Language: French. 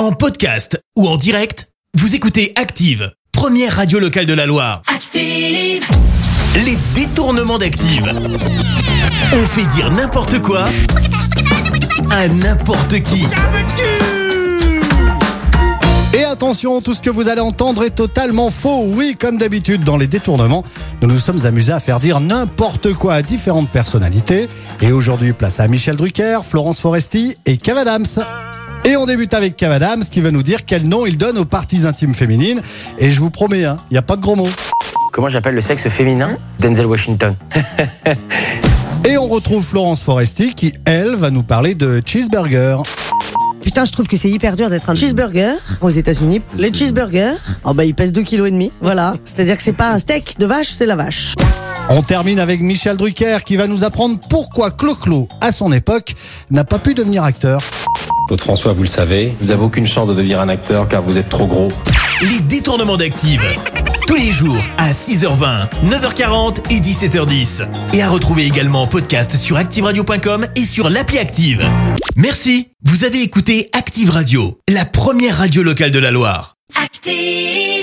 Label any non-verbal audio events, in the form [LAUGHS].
En podcast ou en direct, vous écoutez Active, première radio locale de la Loire. Active. Les détournements d'Active. On fait dire n'importe quoi à n'importe qui. Et attention, tout ce que vous allez entendre est totalement faux. Oui, comme d'habitude dans les détournements, nous nous sommes amusés à faire dire n'importe quoi à différentes personnalités. Et aujourd'hui, place à Michel Drucker, Florence Foresti et Kev Adams. Et on débute avec Kev Adams qui va nous dire quel nom il donne aux parties intimes féminines. Et je vous promets, il n'y a pas de gros mots. Comment j'appelle le sexe féminin Denzel Washington. [LAUGHS] Et on retrouve Florence Foresti qui, elle, va nous parler de cheeseburger. Putain, je trouve que c'est hyper dur d'être un cheeseburger aux États-Unis. Les cheeseburgers, oh bah ils pèsent 2 kg et demi. Voilà. C'est-à-dire que c'est pas un steak de vache, c'est la vache. On termine avec Michel Drucker qui va nous apprendre pourquoi Clo-Clo, à son époque, n'a pas pu devenir acteur. Claude François, vous le savez, vous avez aucune chance de devenir un acteur car vous êtes trop gros. Les détournements d'Active. Tous les jours à 6h20, 9h40 et 17h10. Et à retrouver également en podcast sur ActiveRadio.com et sur l'appli Active. Merci. Vous avez écouté Active Radio, la première radio locale de la Loire. Active.